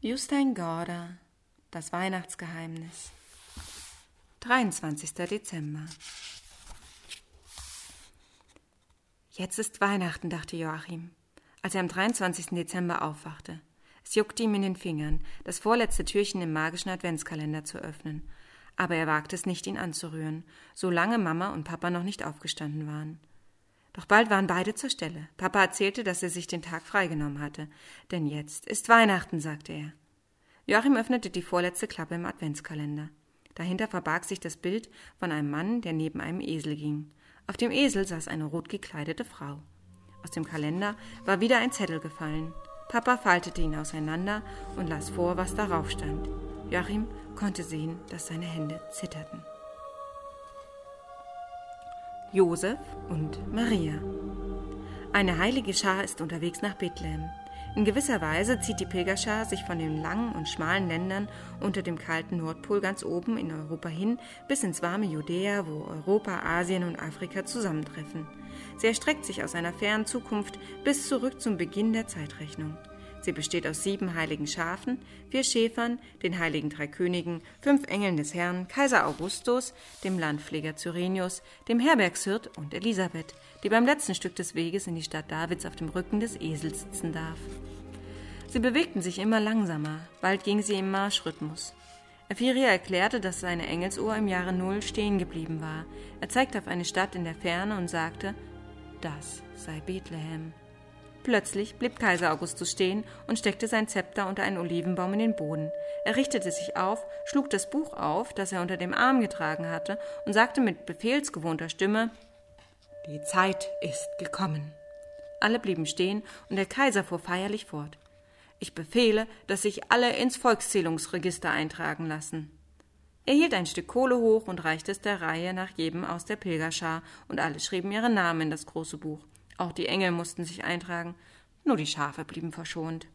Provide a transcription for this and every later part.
Justin Gorder Das Weihnachtsgeheimnis 23. Dezember Jetzt ist Weihnachten, dachte Joachim, als er am 23. Dezember aufwachte. Es juckte ihm in den Fingern, das vorletzte Türchen im magischen Adventskalender zu öffnen. Aber er wagte es nicht, ihn anzurühren, solange Mama und Papa noch nicht aufgestanden waren. Doch bald waren beide zur Stelle. Papa erzählte, dass er sich den Tag freigenommen hatte. Denn jetzt ist Weihnachten, sagte er. Joachim öffnete die vorletzte Klappe im Adventskalender. Dahinter verbarg sich das Bild von einem Mann, der neben einem Esel ging. Auf dem Esel saß eine rot gekleidete Frau. Aus dem Kalender war wieder ein Zettel gefallen. Papa faltete ihn auseinander und las vor, was darauf stand. Joachim konnte sehen, dass seine Hände zitterten. Josef und Maria. Eine heilige Schar ist unterwegs nach Bethlehem. In gewisser Weise zieht die Pilgerschar sich von den langen und schmalen Ländern unter dem kalten Nordpol ganz oben in Europa hin bis ins warme Judäa, wo Europa, Asien und Afrika zusammentreffen. Sie erstreckt sich aus einer fernen Zukunft bis zurück zum Beginn der Zeitrechnung. Sie besteht aus sieben heiligen Schafen, vier Schäfern, den heiligen drei Königen, fünf Engeln des Herrn, Kaiser Augustus, dem Landpfleger Cyrenius, dem Herbergshirt und Elisabeth, die beim letzten Stück des Weges in die Stadt Davids auf dem Rücken des Esels sitzen darf. Sie bewegten sich immer langsamer, bald ging sie im Marschrhythmus. Ephiria erklärte, dass seine Engelsuhr im Jahre Null stehen geblieben war. Er zeigte auf eine Stadt in der Ferne und sagte, das sei Bethlehem. Plötzlich blieb Kaiser Augustus stehen und steckte sein Zepter unter einen Olivenbaum in den Boden. Er richtete sich auf, schlug das Buch auf, das er unter dem Arm getragen hatte, und sagte mit befehlsgewohnter Stimme Die Zeit ist gekommen. Alle blieben stehen, und der Kaiser fuhr feierlich fort. Ich befehle, dass sich alle ins Volkszählungsregister eintragen lassen. Er hielt ein Stück Kohle hoch und reichte es der Reihe nach jedem aus der Pilgerschar, und alle schrieben ihre Namen in das große Buch. Auch die Engel mussten sich eintragen, nur die Schafe blieben verschont.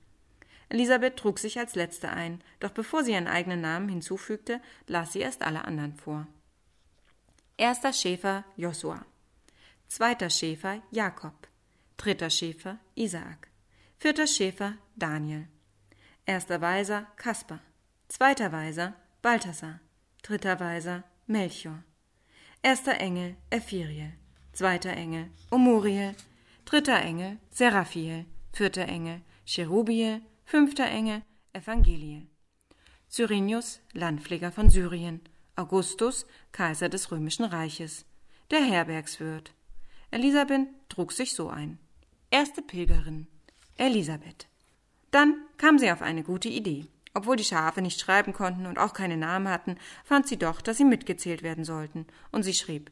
Elisabeth trug sich als letzte ein, doch bevor sie ihren eigenen Namen hinzufügte, las sie erst alle anderen vor. Erster Schäfer Josua, zweiter Schäfer Jakob, dritter Schäfer Isaak, vierter Schäfer Daniel, erster Weiser Kaspar, zweiter Weiser Balthasar, dritter Weiser Melchior, erster Engel Ephiriel, zweiter Engel Omuriel, dritter Engel Seraphiel, vierter Engel Cherubiel, fünfter Engel Evangeliel. Cyrenius, Landpfleger von Syrien, Augustus, Kaiser des römischen Reiches, der Herbergswirt. Elisabeth trug sich so ein. Erste Pilgerin, Elisabeth. Dann kam sie auf eine gute Idee. Obwohl die Schafe nicht schreiben konnten und auch keine Namen hatten, fand sie doch, dass sie mitgezählt werden sollten, und sie schrieb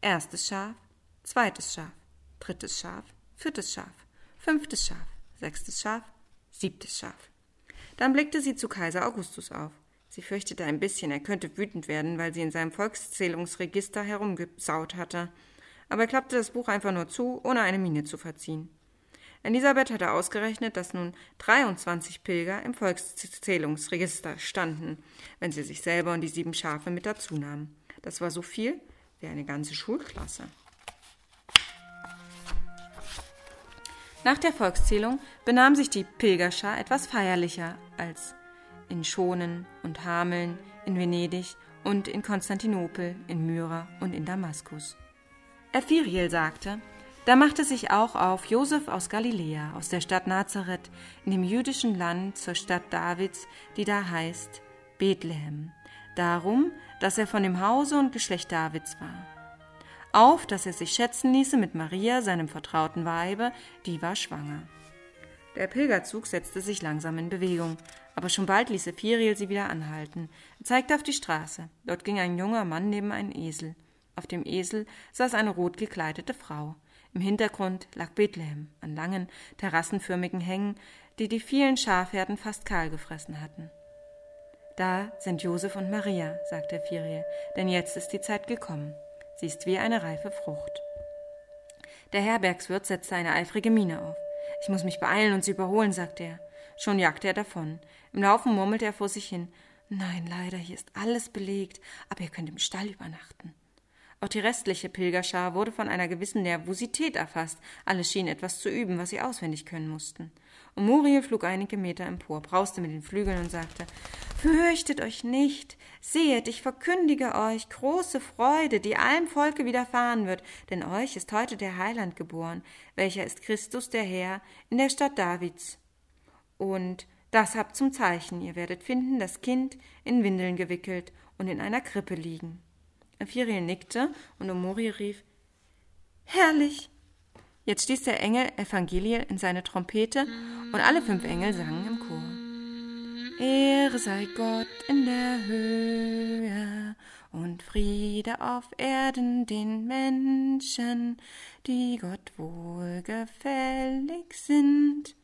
erstes Schaf, zweites Schaf, drittes Schaf, viertes Schaf, fünftes Schaf, sechstes Schaf, siebtes Schaf. Dann blickte sie zu Kaiser Augustus auf. Sie fürchtete ein bisschen, er könnte wütend werden, weil sie in seinem Volkszählungsregister herumgesaut hatte. Aber er klappte das Buch einfach nur zu, ohne eine Miene zu verziehen. Elisabeth hatte ausgerechnet, dass nun 23 Pilger im Volkszählungsregister standen, wenn sie sich selber und die sieben Schafe mit dazu nahmen. Das war so viel wie eine ganze Schulklasse. Nach der Volkszählung benahm sich die Pilgerschar etwas feierlicher als in Schonen und Hameln, in Venedig und in Konstantinopel, in Myra und in Damaskus. Ephiriel sagte, da machte sich auch auf Josef aus Galiläa, aus der Stadt Nazareth, in dem jüdischen Land zur Stadt Davids, die da heißt Bethlehem, darum, dass er von dem Hause und Geschlecht Davids war auf, dass er sich schätzen ließe mit Maria, seinem vertrauten Weibe, die war schwanger. Der Pilgerzug setzte sich langsam in Bewegung, aber schon bald ließ Ephiriel sie wieder anhalten. Er zeigte auf die Straße. Dort ging ein junger Mann neben einen Esel. Auf dem Esel saß eine rot gekleidete Frau. Im Hintergrund lag Bethlehem an langen, terrassenförmigen Hängen, die die vielen Schafherden fast kahl gefressen hatten. Da sind Josef und Maria, sagte Ephiriel, denn jetzt ist die Zeit gekommen. Sie ist wie eine reife Frucht. Der Herbergswirt setzte eine eifrige Miene auf. Ich muss mich beeilen und sie überholen, sagte er. Schon jagte er davon. Im Laufen murmelte er vor sich hin. Nein, leider, hier ist alles belegt, aber ihr könnt im Stall übernachten. Auch die restliche Pilgerschar wurde von einer gewissen Nervosität erfasst. Alle schienen etwas zu üben, was sie auswendig können mussten. Und Muriel flog einige Meter empor, brauste mit den Flügeln und sagte Fürchtet euch nicht, sehet, ich verkündige euch große Freude, die allem Volke widerfahren wird, denn euch ist heute der Heiland geboren, welcher ist Christus der Herr in der Stadt Davids. Und das habt zum Zeichen, ihr werdet finden das Kind in Windeln gewickelt und in einer Krippe liegen. Ephiriel nickte und Omori rief Herrlich! Jetzt stieß der Engel Evangeliel in seine Trompete und alle fünf Engel sangen im Chor. Ehre sei Gott in der Höhe und Friede auf Erden den Menschen, die Gott wohlgefällig sind.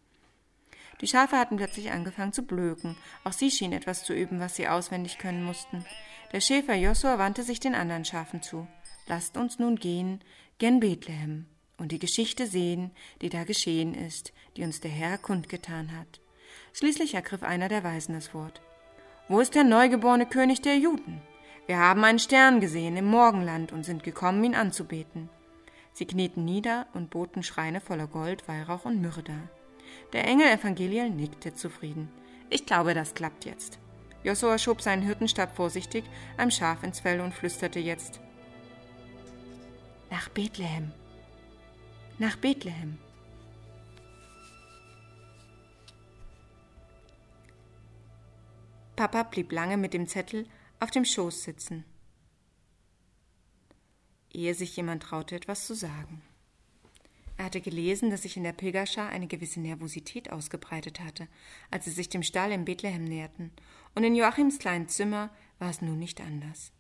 Die Schafe hatten plötzlich angefangen zu blöken. Auch sie schienen etwas zu üben, was sie auswendig können mussten. Der Schäfer Josua wandte sich den anderen Schafen zu. Lasst uns nun gehen gen Bethlehem und die Geschichte sehen, die da geschehen ist, die uns der Herr kundgetan hat. Schließlich ergriff einer der Weisen das Wort. Wo ist der neugeborene König der Juden? Wir haben einen Stern gesehen im Morgenland und sind gekommen, ihn anzubeten. Sie knieten nieder und boten Schreine voller Gold, Weihrauch und Myrrhe dar. Der Engel Evangeliel nickte zufrieden. Ich glaube, das klappt jetzt. Josua schob seinen Hirtenstab vorsichtig einem Schaf ins Fell und flüsterte jetzt: Nach Bethlehem nach Bethlehem. Papa blieb lange mit dem Zettel auf dem Schoß sitzen, ehe sich jemand traute, etwas zu sagen. Er hatte gelesen, dass sich in der Pilgerschar eine gewisse Nervosität ausgebreitet hatte, als sie sich dem Stall in Bethlehem näherten, und in Joachims kleinen Zimmer war es nun nicht anders.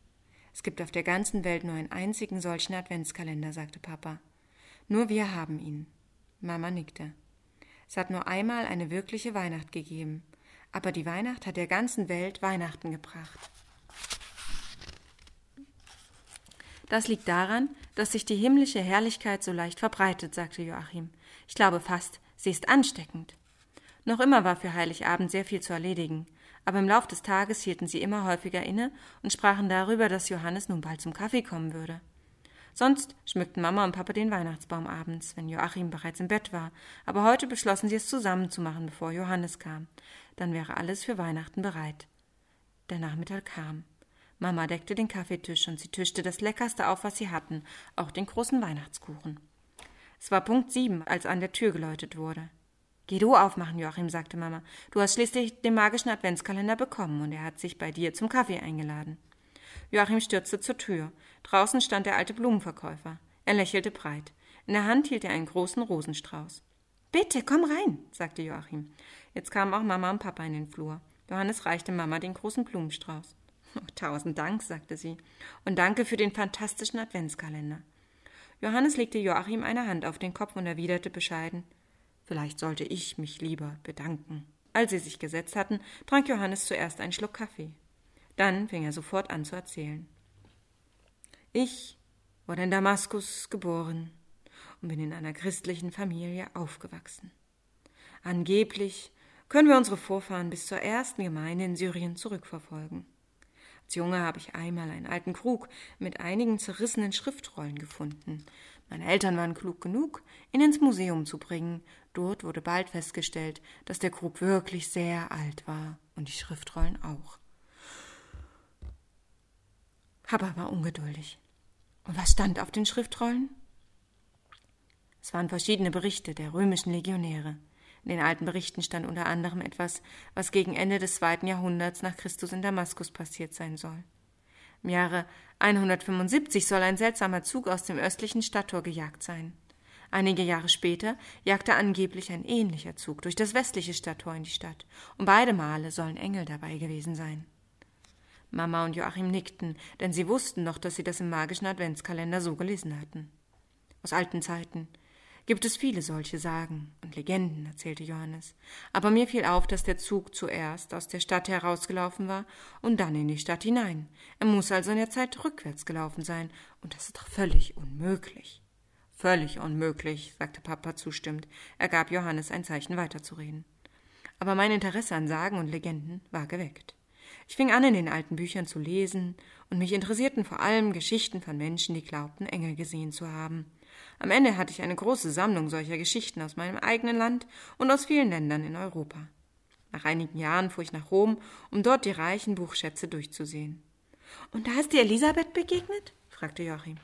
Es gibt auf der ganzen Welt nur einen einzigen solchen Adventskalender, sagte Papa. Nur wir haben ihn. Mama nickte. Es hat nur einmal eine wirkliche Weihnacht gegeben, aber die Weihnacht hat der ganzen Welt Weihnachten gebracht. Das liegt daran, dass sich die himmlische Herrlichkeit so leicht verbreitet, sagte Joachim. Ich glaube fast, sie ist ansteckend. Noch immer war für Heiligabend sehr viel zu erledigen, aber im Lauf des Tages hielten sie immer häufiger inne und sprachen darüber, dass Johannes nun bald zum Kaffee kommen würde. Sonst schmückten Mama und Papa den Weihnachtsbaum abends, wenn Joachim bereits im Bett war, aber heute beschlossen sie es zusammen zu machen, bevor Johannes kam. Dann wäre alles für Weihnachten bereit. Der Nachmittag kam. Mama deckte den Kaffeetisch und sie tischte das Leckerste auf, was sie hatten, auch den großen Weihnachtskuchen. Es war Punkt sieben, als an der Tür geläutet wurde. Geh du aufmachen, Joachim, sagte Mama. Du hast schließlich den magischen Adventskalender bekommen und er hat sich bei dir zum Kaffee eingeladen. Joachim stürzte zur Tür. Draußen stand der alte Blumenverkäufer. Er lächelte breit. In der Hand hielt er einen großen Rosenstrauß. Bitte, komm rein, sagte Joachim. Jetzt kamen auch Mama und Papa in den Flur. Johannes reichte Mama den großen Blumenstrauß. Oh, tausend Dank, sagte sie. Und danke für den fantastischen Adventskalender. Johannes legte Joachim eine Hand auf den Kopf und erwiderte bescheiden Vielleicht sollte ich mich lieber bedanken. Als sie sich gesetzt hatten, trank Johannes zuerst einen Schluck Kaffee. Dann fing er sofort an zu erzählen. Ich wurde in Damaskus geboren und bin in einer christlichen Familie aufgewachsen. Angeblich können wir unsere Vorfahren bis zur ersten Gemeinde in Syrien zurückverfolgen. Als Junge habe ich einmal einen alten Krug mit einigen zerrissenen Schriftrollen gefunden. Meine Eltern waren klug genug, ihn ins Museum zu bringen. Dort wurde bald festgestellt, dass der Krug wirklich sehr alt war und die Schriftrollen auch. Papa war ungeduldig. Und was stand auf den Schriftrollen? Es waren verschiedene Berichte der römischen Legionäre. In den alten Berichten stand unter anderem etwas, was gegen Ende des zweiten Jahrhunderts nach Christus in Damaskus passiert sein soll. Im Jahre 175 soll ein seltsamer Zug aus dem östlichen Stadttor gejagt sein. Einige Jahre später jagte angeblich ein ähnlicher Zug durch das westliche Stadttor in die Stadt, und beide Male sollen Engel dabei gewesen sein. Mama und Joachim nickten, denn sie wussten noch, dass sie das im magischen Adventskalender so gelesen hatten. Aus alten Zeiten gibt es viele solche Sagen und Legenden, erzählte Johannes. Aber mir fiel auf, dass der Zug zuerst aus der Stadt herausgelaufen war und dann in die Stadt hinein. Er muss also in der Zeit rückwärts gelaufen sein, und das ist doch völlig unmöglich. Völlig unmöglich, sagte Papa zustimmend. Er gab Johannes ein Zeichen weiterzureden. Aber mein Interesse an Sagen und Legenden war geweckt. Ich fing an, in den alten Büchern zu lesen, und mich interessierten vor allem Geschichten von Menschen, die glaubten, Engel gesehen zu haben. Am Ende hatte ich eine große Sammlung solcher Geschichten aus meinem eigenen Land und aus vielen Ländern in Europa. Nach einigen Jahren fuhr ich nach Rom, um dort die reichen Buchschätze durchzusehen. Und da ist dir Elisabeth begegnet? fragte Joachim.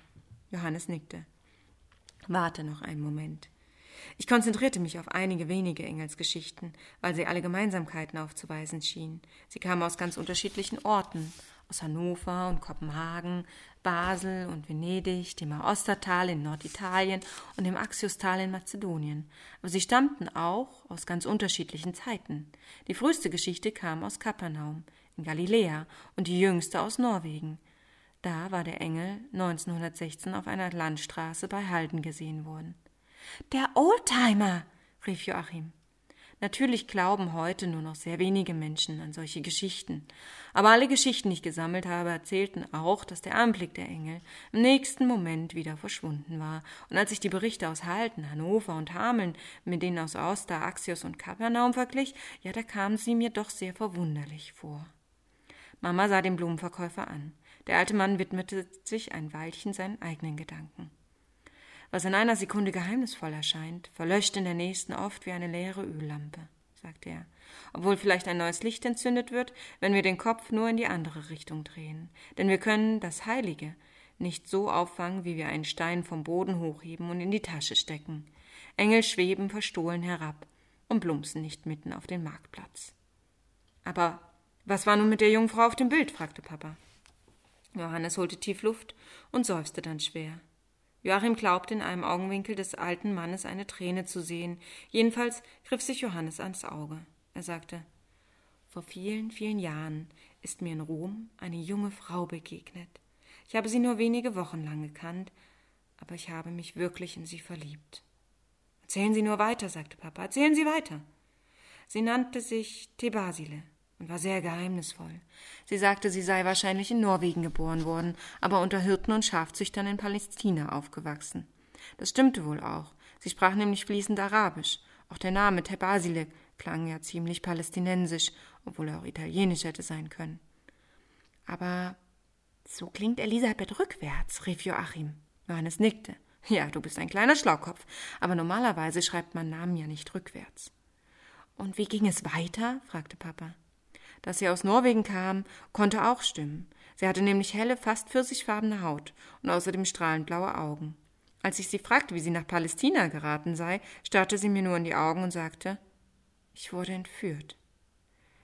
Johannes nickte. Warte noch einen Moment. Ich konzentrierte mich auf einige wenige Engelsgeschichten, weil sie alle Gemeinsamkeiten aufzuweisen schienen. Sie kamen aus ganz unterschiedlichen Orten, aus Hannover und Kopenhagen, Basel und Venedig, dem Aostatal in Norditalien und dem Axiostal in Mazedonien. Aber sie stammten auch aus ganz unterschiedlichen Zeiten. Die früheste Geschichte kam aus Kapernaum in Galiläa und die jüngste aus Norwegen. Da war der Engel 1916 auf einer Landstraße bei Halden gesehen worden. Der Oldtimer, rief Joachim. Natürlich glauben heute nur noch sehr wenige Menschen an solche Geschichten. Aber alle Geschichten, die ich gesammelt habe, erzählten auch, dass der Anblick der Engel im nächsten Moment wieder verschwunden war. Und als ich die Berichte aus Halten, Hannover und Hameln mit denen aus Auster, Axios und Kapernaum verglich, ja, da kamen sie mir doch sehr verwunderlich vor. Mama sah den Blumenverkäufer an. Der alte Mann widmete sich ein Weilchen seinen eigenen Gedanken. Was in einer Sekunde geheimnisvoll erscheint, verlöscht in der nächsten oft wie eine leere Öllampe, sagte er, obwohl vielleicht ein neues Licht entzündet wird, wenn wir den Kopf nur in die andere Richtung drehen. Denn wir können das Heilige nicht so auffangen, wie wir einen Stein vom Boden hochheben und in die Tasche stecken. Engel schweben verstohlen herab und plumpsen nicht mitten auf den Marktplatz. Aber was war nun mit der jungen Frau auf dem Bild? fragte Papa. Johannes holte tief Luft und seufzte dann schwer. Joachim glaubte in einem Augenwinkel des alten Mannes eine Träne zu sehen. Jedenfalls griff sich Johannes ans Auge. Er sagte Vor vielen, vielen Jahren ist mir in Rom eine junge Frau begegnet. Ich habe sie nur wenige Wochen lang gekannt, aber ich habe mich wirklich in sie verliebt. Erzählen Sie nur weiter, sagte Papa, erzählen Sie weiter. Sie nannte sich Thebasile und war sehr geheimnisvoll. Sie sagte, sie sei wahrscheinlich in Norwegen geboren worden, aber unter Hirten und Schafzüchtern in Palästina aufgewachsen. Das stimmte wohl auch. Sie sprach nämlich fließend Arabisch. Auch der Name Tebasile klang ja ziemlich palästinensisch, obwohl er auch italienisch hätte sein können. Aber so klingt Elisabeth rückwärts, rief Joachim. Johannes nickte. Ja, du bist ein kleiner Schlaukopf, aber normalerweise schreibt man Namen ja nicht rückwärts. Und wie ging es weiter? fragte Papa. Dass sie aus Norwegen kam, konnte auch stimmen. Sie hatte nämlich helle, fast pfirsichfarbene Haut und außerdem strahlend blaue Augen. Als ich sie fragte, wie sie nach Palästina geraten sei, starrte sie mir nur in die Augen und sagte, ich wurde entführt.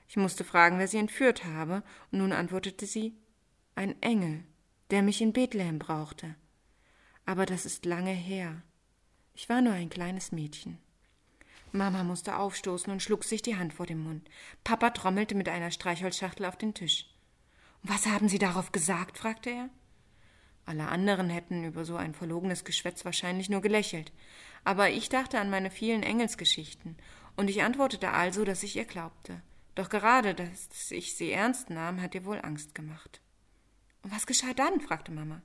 Ich musste fragen, wer sie entführt habe, und nun antwortete sie, ein Engel, der mich in Bethlehem brauchte. Aber das ist lange her. Ich war nur ein kleines Mädchen. Mama musste aufstoßen und schlug sich die Hand vor den Mund. Papa trommelte mit einer Streichholzschachtel auf den Tisch. Was haben Sie darauf gesagt? fragte er. Alle anderen hätten über so ein verlogenes Geschwätz wahrscheinlich nur gelächelt. Aber ich dachte an meine vielen Engelsgeschichten, und ich antwortete also, dass ich ihr glaubte. Doch gerade, dass ich sie ernst nahm, hat ihr wohl Angst gemacht. Und was geschah dann? fragte Mama.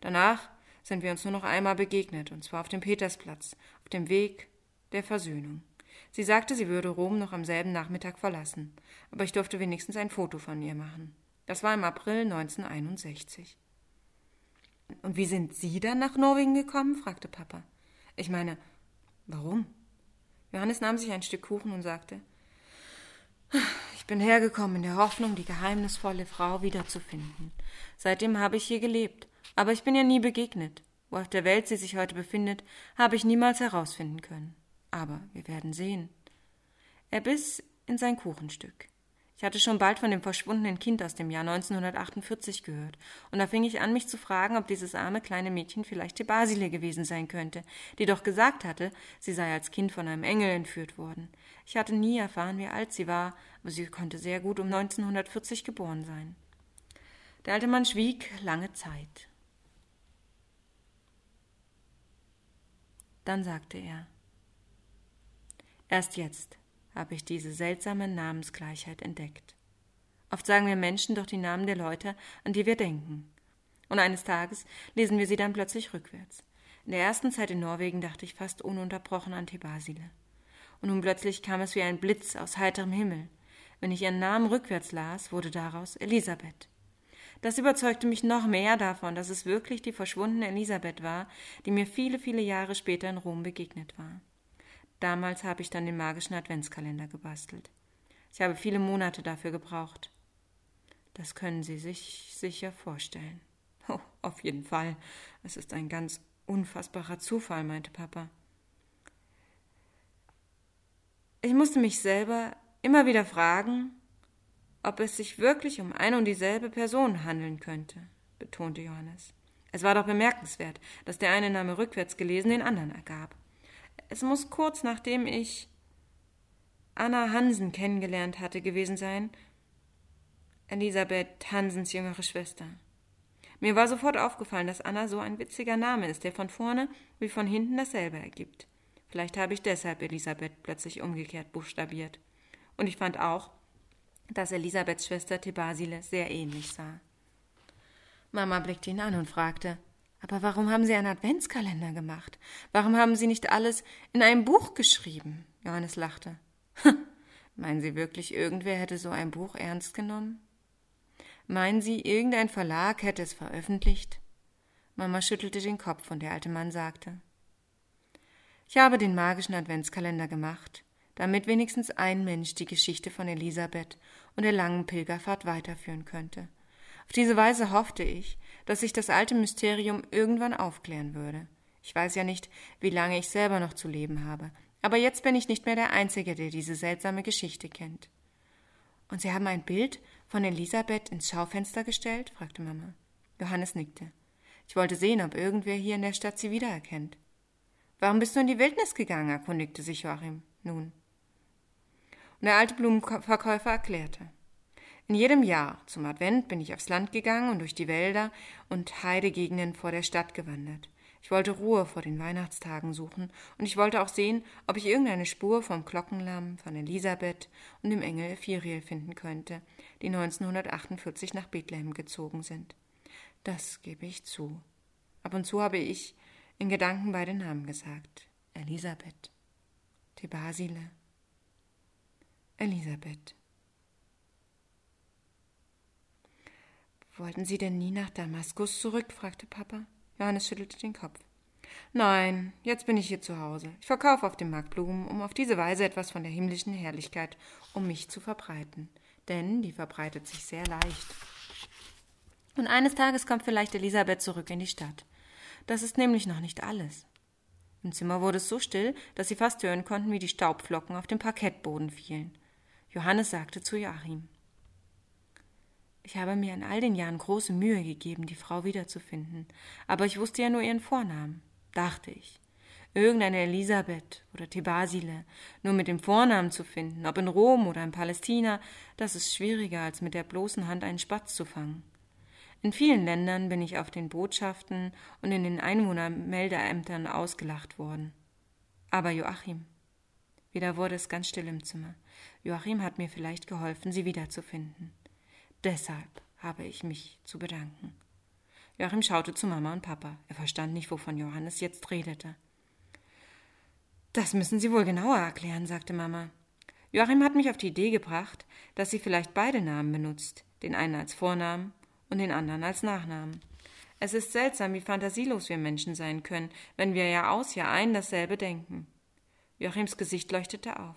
Danach sind wir uns nur noch einmal begegnet, und zwar auf dem Petersplatz, auf dem Weg der Versöhnung. Sie sagte, sie würde Rom noch am selben Nachmittag verlassen, aber ich durfte wenigstens ein Foto von ihr machen. Das war im April 1961. Und wie sind Sie dann nach Norwegen gekommen? fragte Papa. Ich meine, warum? Johannes nahm sich ein Stück Kuchen und sagte, ich bin hergekommen in der Hoffnung, die geheimnisvolle Frau wiederzufinden. Seitdem habe ich hier gelebt, aber ich bin ihr nie begegnet. Wo auf der Welt sie sich heute befindet, habe ich niemals herausfinden können. Aber wir werden sehen. Er biss in sein Kuchenstück. Ich hatte schon bald von dem verschwundenen Kind aus dem Jahr 1948 gehört, und da fing ich an, mich zu fragen, ob dieses arme kleine Mädchen vielleicht die Basile gewesen sein könnte, die doch gesagt hatte, sie sei als Kind von einem Engel entführt worden. Ich hatte nie erfahren, wie alt sie war, aber sie konnte sehr gut um 1940 geboren sein. Der alte Mann schwieg lange Zeit. Dann sagte er Erst jetzt habe ich diese seltsame Namensgleichheit entdeckt. Oft sagen wir Menschen doch die Namen der Leute, an die wir denken. Und eines Tages lesen wir sie dann plötzlich rückwärts. In der ersten Zeit in Norwegen dachte ich fast ununterbrochen an Thebasile. Und nun plötzlich kam es wie ein Blitz aus heiterem Himmel. Wenn ich ihren Namen rückwärts las, wurde daraus Elisabeth. Das überzeugte mich noch mehr davon, dass es wirklich die verschwundene Elisabeth war, die mir viele, viele Jahre später in Rom begegnet war. Damals habe ich dann den magischen Adventskalender gebastelt. Ich habe viele Monate dafür gebraucht. Das können Sie sich sicher vorstellen. Oh, auf jeden Fall. Es ist ein ganz unfassbarer Zufall, meinte Papa. Ich musste mich selber immer wieder fragen, ob es sich wirklich um eine und dieselbe Person handeln könnte, betonte Johannes. Es war doch bemerkenswert, dass der eine Name rückwärts gelesen den anderen ergab. Es muss kurz nachdem ich Anna Hansen kennengelernt hatte gewesen sein, Elisabeth Hansens jüngere Schwester. Mir war sofort aufgefallen, dass Anna so ein witziger Name ist, der von vorne wie von hinten dasselbe ergibt. Vielleicht habe ich deshalb Elisabeth plötzlich umgekehrt buchstabiert. Und ich fand auch, dass Elisabeths Schwester Thebasile sehr ähnlich sah. Mama blickte ihn an und fragte, aber warum haben Sie einen Adventskalender gemacht? Warum haben Sie nicht alles in einem Buch geschrieben? Johannes lachte. Meinen Sie wirklich, irgendwer hätte so ein Buch ernst genommen? Meinen Sie, irgendein Verlag hätte es veröffentlicht? Mama schüttelte den Kopf und der alte Mann sagte, ich habe den magischen Adventskalender gemacht, damit wenigstens ein Mensch die Geschichte von Elisabeth und der langen Pilgerfahrt weiterführen könnte. Auf diese Weise hoffte ich, dass sich das alte Mysterium irgendwann aufklären würde. Ich weiß ja nicht, wie lange ich selber noch zu leben habe, aber jetzt bin ich nicht mehr der Einzige, der diese seltsame Geschichte kennt. Und Sie haben ein Bild von Elisabeth ins Schaufenster gestellt? fragte Mama. Johannes nickte. Ich wollte sehen, ob irgendwer hier in der Stadt sie wiedererkennt. Warum bist du in die Wildnis gegangen? erkundigte sich Joachim. Nun, und der alte Blumenverkäufer erklärte. In jedem Jahr zum Advent bin ich aufs Land gegangen und durch die Wälder und Heidegegenden vor der Stadt gewandert. Ich wollte Ruhe vor den Weihnachtstagen suchen und ich wollte auch sehen, ob ich irgendeine Spur vom Glockenlamm, von Elisabeth und dem Engel Firiel finden könnte, die 1948 nach Bethlehem gezogen sind. Das gebe ich zu. Ab und zu habe ich in Gedanken beide Namen gesagt. Elisabeth, Thebasile, Elisabeth. Wollten Sie denn nie nach Damaskus zurück? fragte Papa. Johannes schüttelte den Kopf. Nein, jetzt bin ich hier zu Hause. Ich verkaufe auf dem Markt Blumen, um auf diese Weise etwas von der himmlischen Herrlichkeit um mich zu verbreiten. Denn die verbreitet sich sehr leicht. Und eines Tages kommt vielleicht Elisabeth zurück in die Stadt. Das ist nämlich noch nicht alles. Im Zimmer wurde es so still, dass sie fast hören konnten, wie die Staubflocken auf dem Parkettboden fielen. Johannes sagte zu Joachim Ich habe mir in all den Jahren große Mühe gegeben, die Frau wiederzufinden, aber ich wusste ja nur ihren Vornamen, dachte ich. Irgendeine Elisabeth oder Thebasile, nur mit dem Vornamen zu finden, ob in Rom oder in Palästina, das ist schwieriger, als mit der bloßen Hand einen Spatz zu fangen. In vielen Ländern bin ich auf den Botschaften und in den Einwohnermeldeämtern ausgelacht worden. Aber Joachim, wieder wurde es ganz still im Zimmer. Joachim hat mir vielleicht geholfen, sie wiederzufinden. Deshalb habe ich mich zu bedanken. Joachim schaute zu Mama und Papa. Er verstand nicht, wovon Johannes jetzt redete. Das müssen Sie wohl genauer erklären, sagte Mama. Joachim hat mich auf die Idee gebracht, dass sie vielleicht beide Namen benutzt, den einen als Vornamen und den anderen als Nachnamen. Es ist seltsam, wie fantasielos wir Menschen sein können, wenn wir ja aus, ja ein dasselbe denken. Joachims Gesicht leuchtete auf.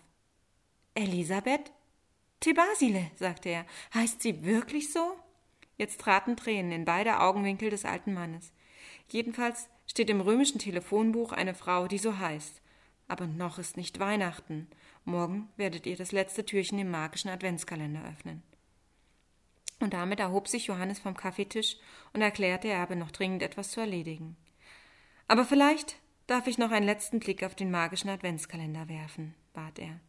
Elisabeth? Thebasile, sagte er. Heißt sie wirklich so? Jetzt traten Tränen in beide Augenwinkel des alten Mannes. Jedenfalls steht im römischen Telefonbuch eine Frau, die so heißt. Aber noch ist nicht Weihnachten. Morgen werdet ihr das letzte Türchen im magischen Adventskalender öffnen. Und damit erhob sich Johannes vom Kaffeetisch und erklärte, er habe noch dringend etwas zu erledigen. Aber vielleicht Darf ich noch einen letzten Blick auf den magischen Adventskalender werfen? bat er.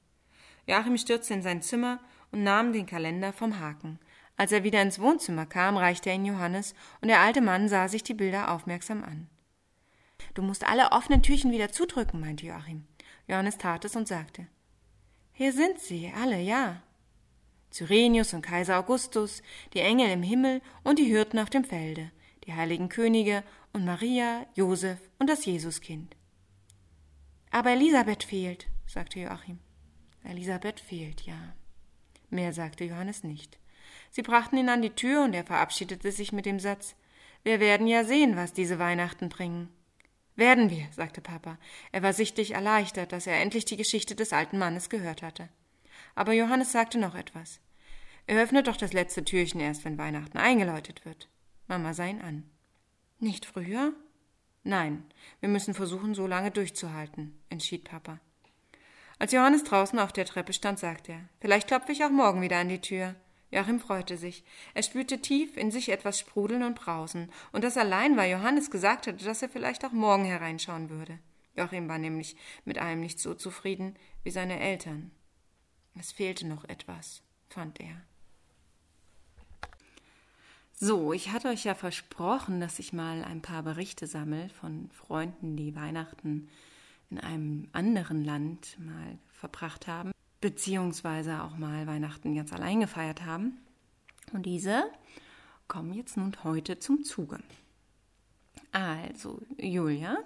Joachim stürzte in sein Zimmer und nahm den Kalender vom Haken. Als er wieder ins Wohnzimmer kam, reichte er ihn Johannes, und der alte Mann sah sich die Bilder aufmerksam an. Du musst alle offenen Türchen wieder zudrücken, meinte Joachim. Johannes tat es und sagte Hier sind sie, alle, ja. Cyrenius und Kaiser Augustus, die Engel im Himmel und die Hirten auf dem Felde, die heiligen Könige und Maria, Josef und das Jesuskind. Aber Elisabeth fehlt, sagte Joachim. Elisabeth fehlt, ja. Mehr sagte Johannes nicht. Sie brachten ihn an die Tür und er verabschiedete sich mit dem Satz Wir werden ja sehen, was diese Weihnachten bringen. Werden wir, sagte Papa. Er war sichtlich erleichtert, dass er endlich die Geschichte des alten Mannes gehört hatte. Aber Johannes sagte noch etwas. Er öffnet doch das letzte Türchen erst, wenn Weihnachten eingeläutet wird. Mama sah ihn an. Nicht früher? Nein, wir müssen versuchen, so lange durchzuhalten, entschied Papa. Als Johannes draußen auf der Treppe stand, sagte er, vielleicht klopfe ich auch morgen wieder an die Tür. Joachim freute sich. Er spürte tief in sich etwas sprudeln und brausen, und das allein, weil Johannes gesagt hatte, dass er vielleicht auch morgen hereinschauen würde. Joachim war nämlich mit allem nicht so zufrieden wie seine Eltern. Es fehlte noch etwas, fand er. So, ich hatte euch ja versprochen, dass ich mal ein paar Berichte sammle von Freunden, die Weihnachten in einem anderen Land mal verbracht haben, beziehungsweise auch mal Weihnachten ganz allein gefeiert haben. Und diese kommen jetzt nun heute zum Zuge. Also, Julia,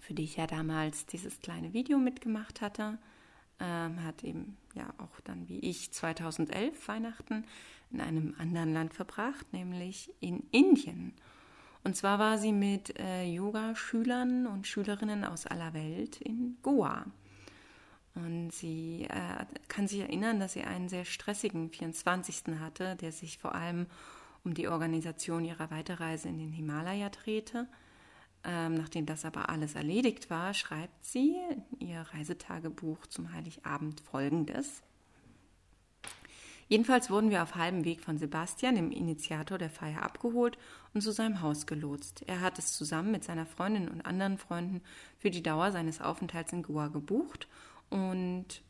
für die ich ja damals dieses kleine Video mitgemacht hatte, ähm, hat eben ja auch dann wie ich 2011 Weihnachten in einem anderen Land verbracht, nämlich in Indien. Und zwar war sie mit äh, Yoga-Schülern und Schülerinnen aus aller Welt in Goa. Und sie äh, kann sich erinnern, dass sie einen sehr stressigen 24. hatte, der sich vor allem um die Organisation ihrer Weiterreise in den Himalaya drehte. Ähm, nachdem das aber alles erledigt war, schreibt sie in ihr Reisetagebuch zum Heiligabend folgendes. Jedenfalls wurden wir auf halbem Weg von Sebastian, dem Initiator der Feier, abgeholt und zu seinem Haus gelotst. Er hat es zusammen mit seiner Freundin und anderen Freunden für die Dauer seines Aufenthalts in Goa gebucht und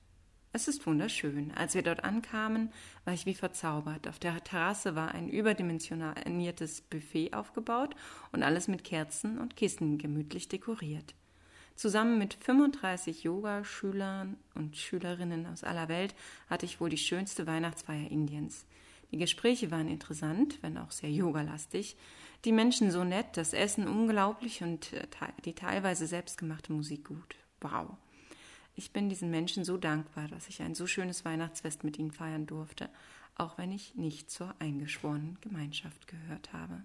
es ist wunderschön. Als wir dort ankamen, war ich wie verzaubert. Auf der Terrasse war ein überdimensioniertes Buffet aufgebaut und alles mit Kerzen und Kissen gemütlich dekoriert. Zusammen mit 35 Yoga-Schülern und Schülerinnen aus aller Welt hatte ich wohl die schönste Weihnachtsfeier Indiens. Die Gespräche waren interessant, wenn auch sehr yogalastig, die Menschen so nett, das Essen unglaublich und äh, die teilweise selbstgemachte Musik gut. Wow. Ich bin diesen Menschen so dankbar, dass ich ein so schönes Weihnachtsfest mit ihnen feiern durfte, auch wenn ich nicht zur eingeschworenen Gemeinschaft gehört habe.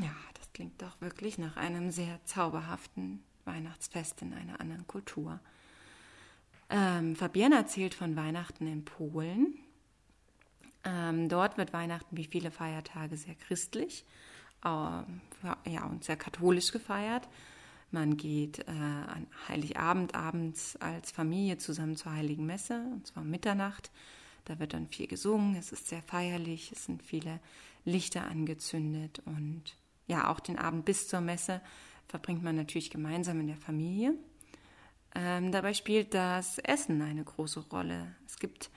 Ja, das klingt doch wirklich nach einem sehr zauberhaften Weihnachtsfest in einer anderen Kultur. Ähm, Fabienne erzählt von Weihnachten in Polen. Ähm, dort wird Weihnachten wie viele Feiertage sehr christlich äh, ja, und sehr katholisch gefeiert. Man geht äh, an Heiligabend abends als Familie zusammen zur Heiligen Messe, und zwar um Mitternacht. Da wird dann viel gesungen, es ist sehr feierlich, es sind viele Lichter angezündet und ja, auch den Abend bis zur Messe verbringt man natürlich gemeinsam in der Familie. Ähm, dabei spielt das Essen eine große Rolle. Es gibt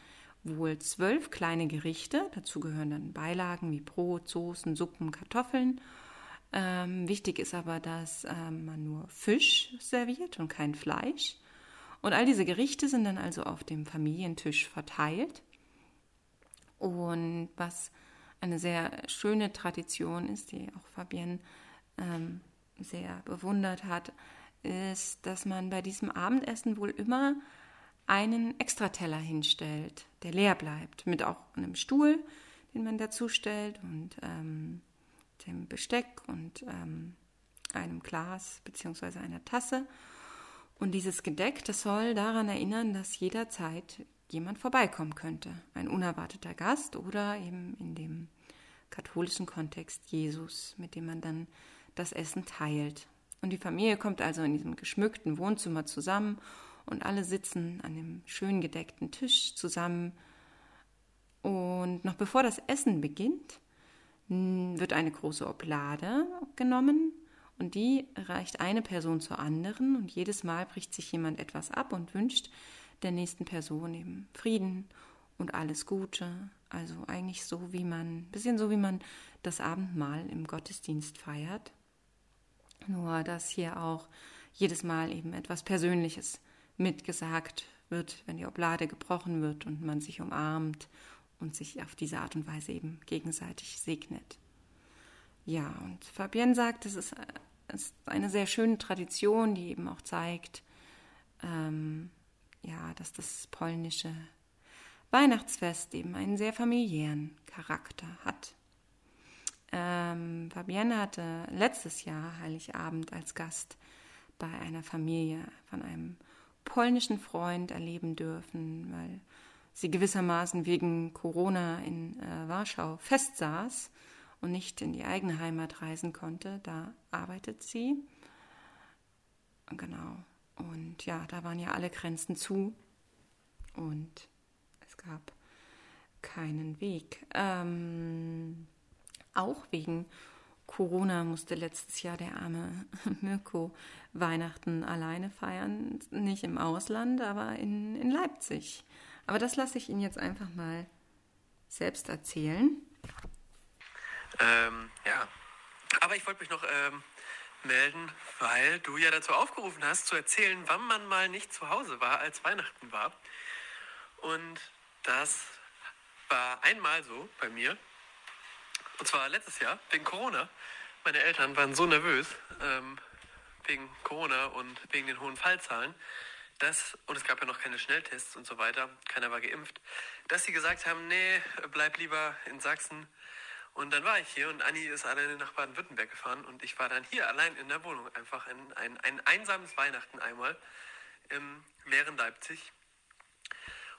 wohl zwölf kleine Gerichte, dazu gehören dann Beilagen wie Brot, Soßen, Suppen, Kartoffeln. Ähm, wichtig ist aber, dass ähm, man nur Fisch serviert und kein Fleisch. Und all diese Gerichte sind dann also auf dem Familientisch verteilt. Und was eine sehr schöne Tradition ist, die auch Fabienne ähm, sehr bewundert hat, ist, dass man bei diesem Abendessen wohl immer einen Extrateller hinstellt, der leer bleibt, mit auch einem Stuhl, den man dazu stellt und ähm, dem Besteck und ähm, einem Glas bzw. einer Tasse. Und dieses Gedeck, das soll daran erinnern, dass jederzeit jemand vorbeikommen könnte. Ein unerwarteter Gast oder eben in dem katholischen Kontext Jesus, mit dem man dann das Essen teilt. Und die Familie kommt also in diesem geschmückten Wohnzimmer zusammen und alle sitzen an dem schön gedeckten Tisch zusammen. Und noch bevor das Essen beginnt, wird eine große Oblade genommen und die reicht eine Person zur anderen und jedes Mal bricht sich jemand etwas ab und wünscht der nächsten Person eben Frieden und alles Gute. Also eigentlich so, wie man, ein bisschen so, wie man das Abendmahl im Gottesdienst feiert. Nur, dass hier auch jedes Mal eben etwas Persönliches mitgesagt wird, wenn die Oblade gebrochen wird und man sich umarmt und sich auf diese Art und Weise eben gegenseitig segnet. Ja, und Fabienne sagt, es ist, ist eine sehr schöne Tradition, die eben auch zeigt, ähm, ja, dass das polnische Weihnachtsfest eben einen sehr familiären Charakter hat. Ähm, Fabienne hatte letztes Jahr Heiligabend als Gast bei einer Familie von einem polnischen Freund erleben dürfen, weil sie gewissermaßen wegen Corona in äh, Warschau festsaß und nicht in die eigene Heimat reisen konnte. Da arbeitet sie. Genau. Und ja, da waren ja alle Grenzen zu und es gab keinen Weg. Ähm, auch wegen Corona musste letztes Jahr der arme Mirko Weihnachten alleine feiern. Nicht im Ausland, aber in, in Leipzig. Aber das lasse ich Ihnen jetzt einfach mal selbst erzählen. Ähm, ja, aber ich wollte mich noch ähm, melden, weil du ja dazu aufgerufen hast, zu erzählen, wann man mal nicht zu Hause war, als Weihnachten war. Und das war einmal so bei mir. Und zwar letztes Jahr, wegen Corona. Meine Eltern waren so nervös ähm, wegen Corona und wegen den hohen Fallzahlen, dass, und es gab ja noch keine Schnelltests und so weiter, keiner war geimpft, dass sie gesagt haben, nee, bleib lieber in Sachsen. Und dann war ich hier und Anni ist alleine nach Baden-Württemberg gefahren und ich war dann hier allein in der Wohnung, einfach ein, ein, ein einsames Weihnachten einmal im leeren Leipzig.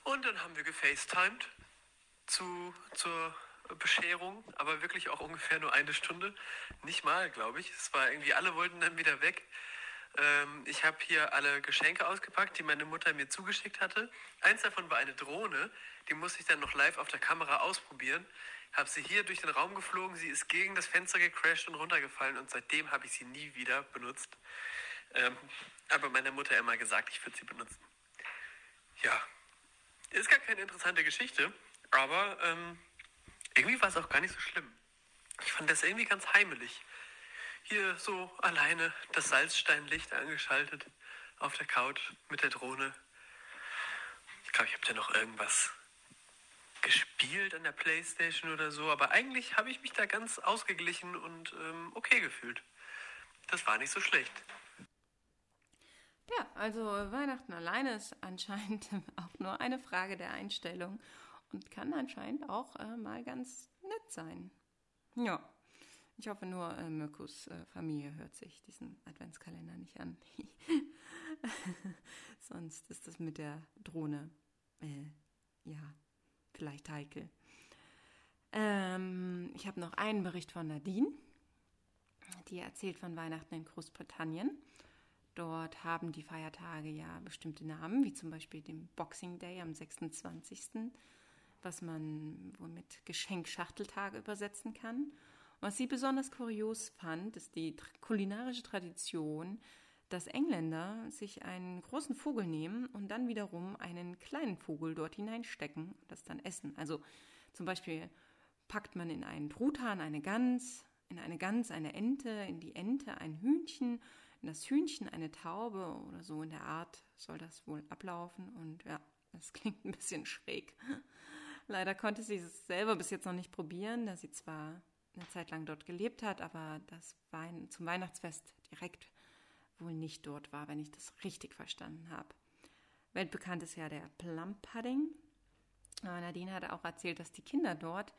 Und dann haben wir gefacetimed zu, zur Bescherung, aber wirklich auch ungefähr nur eine Stunde. Nicht mal, glaube ich. Es war irgendwie, alle wollten dann wieder weg. Ähm, ich habe hier alle Geschenke ausgepackt, die meine Mutter mir zugeschickt hatte. Eins davon war eine Drohne, die musste ich dann noch live auf der Kamera ausprobieren. Habe sie hier durch den Raum geflogen, sie ist gegen das Fenster gecrashed und runtergefallen und seitdem habe ich sie nie wieder benutzt. Ähm, aber meiner Mutter immer gesagt, ich würde sie benutzen. Ja, ist gar keine interessante Geschichte, aber ähm, irgendwie war es auch gar nicht so schlimm. Ich fand das irgendwie ganz heimelig. Hier so alleine das Salzsteinlicht angeschaltet auf der Couch mit der Drohne. Ich glaube, ich habe da noch irgendwas gespielt an der Playstation oder so, aber eigentlich habe ich mich da ganz ausgeglichen und ähm, okay gefühlt. Das war nicht so schlecht. Ja, also Weihnachten alleine ist anscheinend auch nur eine Frage der Einstellung und kann anscheinend auch äh, mal ganz nett sein. Ja, ich hoffe nur, äh, Mirkus äh, Familie hört sich diesen Adventskalender nicht an. Sonst ist das mit der Drohne, äh, ja, vielleicht heikel. Ähm, ich habe noch einen Bericht von Nadine. Die erzählt von Weihnachten in Großbritannien. Dort haben die Feiertage ja bestimmte Namen, wie zum Beispiel den Boxing Day am 26 was man wohl mit Geschenkschachteltage übersetzen kann. Was sie besonders kurios fand, ist die kulinarische Tradition, dass Engländer sich einen großen Vogel nehmen und dann wiederum einen kleinen Vogel dort hineinstecken und das dann essen. Also zum Beispiel packt man in einen Truthahn eine Gans, in eine Gans eine Ente, in die Ente ein Hühnchen, in das Hühnchen eine Taube oder so in der Art soll das wohl ablaufen. Und ja, das klingt ein bisschen schräg. Leider konnte sie es selber bis jetzt noch nicht probieren, da sie zwar eine Zeit lang dort gelebt hat, aber das Wein zum Weihnachtsfest direkt wohl nicht dort war, wenn ich das richtig verstanden habe. Weltbekannt ist ja der Plum Pudding. Nadine hat auch erzählt, dass die Kinder dort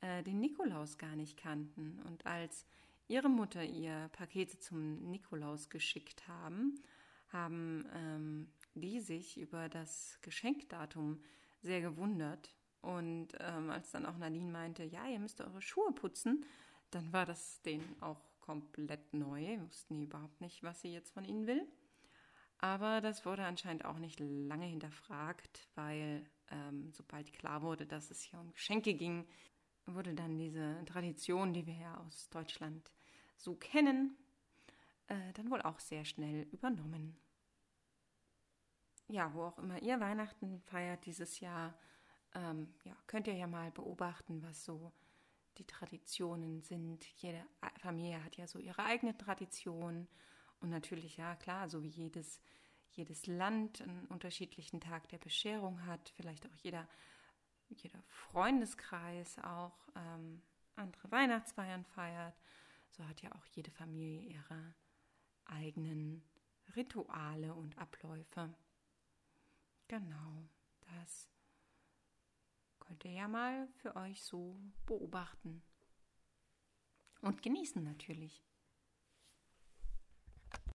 äh, den Nikolaus gar nicht kannten. Und als ihre Mutter ihr Pakete zum Nikolaus geschickt haben, haben ähm, die sich über das Geschenkdatum sehr gewundert und ähm, als dann auch Nadine meinte, ja, ihr müsst eure Schuhe putzen, dann war das denen auch komplett neu. Wussten die überhaupt nicht, was sie jetzt von ihnen will. Aber das wurde anscheinend auch nicht lange hinterfragt, weil ähm, sobald klar wurde, dass es hier um Geschenke ging, wurde dann diese Tradition, die wir ja aus Deutschland so kennen, äh, dann wohl auch sehr schnell übernommen. Ja, wo auch immer ihr Weihnachten feiert dieses Jahr, ähm, ja, könnt ihr ja mal beobachten, was so die Traditionen sind. Jede Familie hat ja so ihre eigene Tradition und natürlich, ja klar, so wie jedes, jedes Land einen unterschiedlichen Tag der Bescherung hat, vielleicht auch jeder, jeder Freundeskreis auch ähm, andere Weihnachtsfeiern feiert, so hat ja auch jede Familie ihre eigenen Rituale und Abläufe. Genau, das könnt ihr ja mal für euch so beobachten. Und genießen natürlich.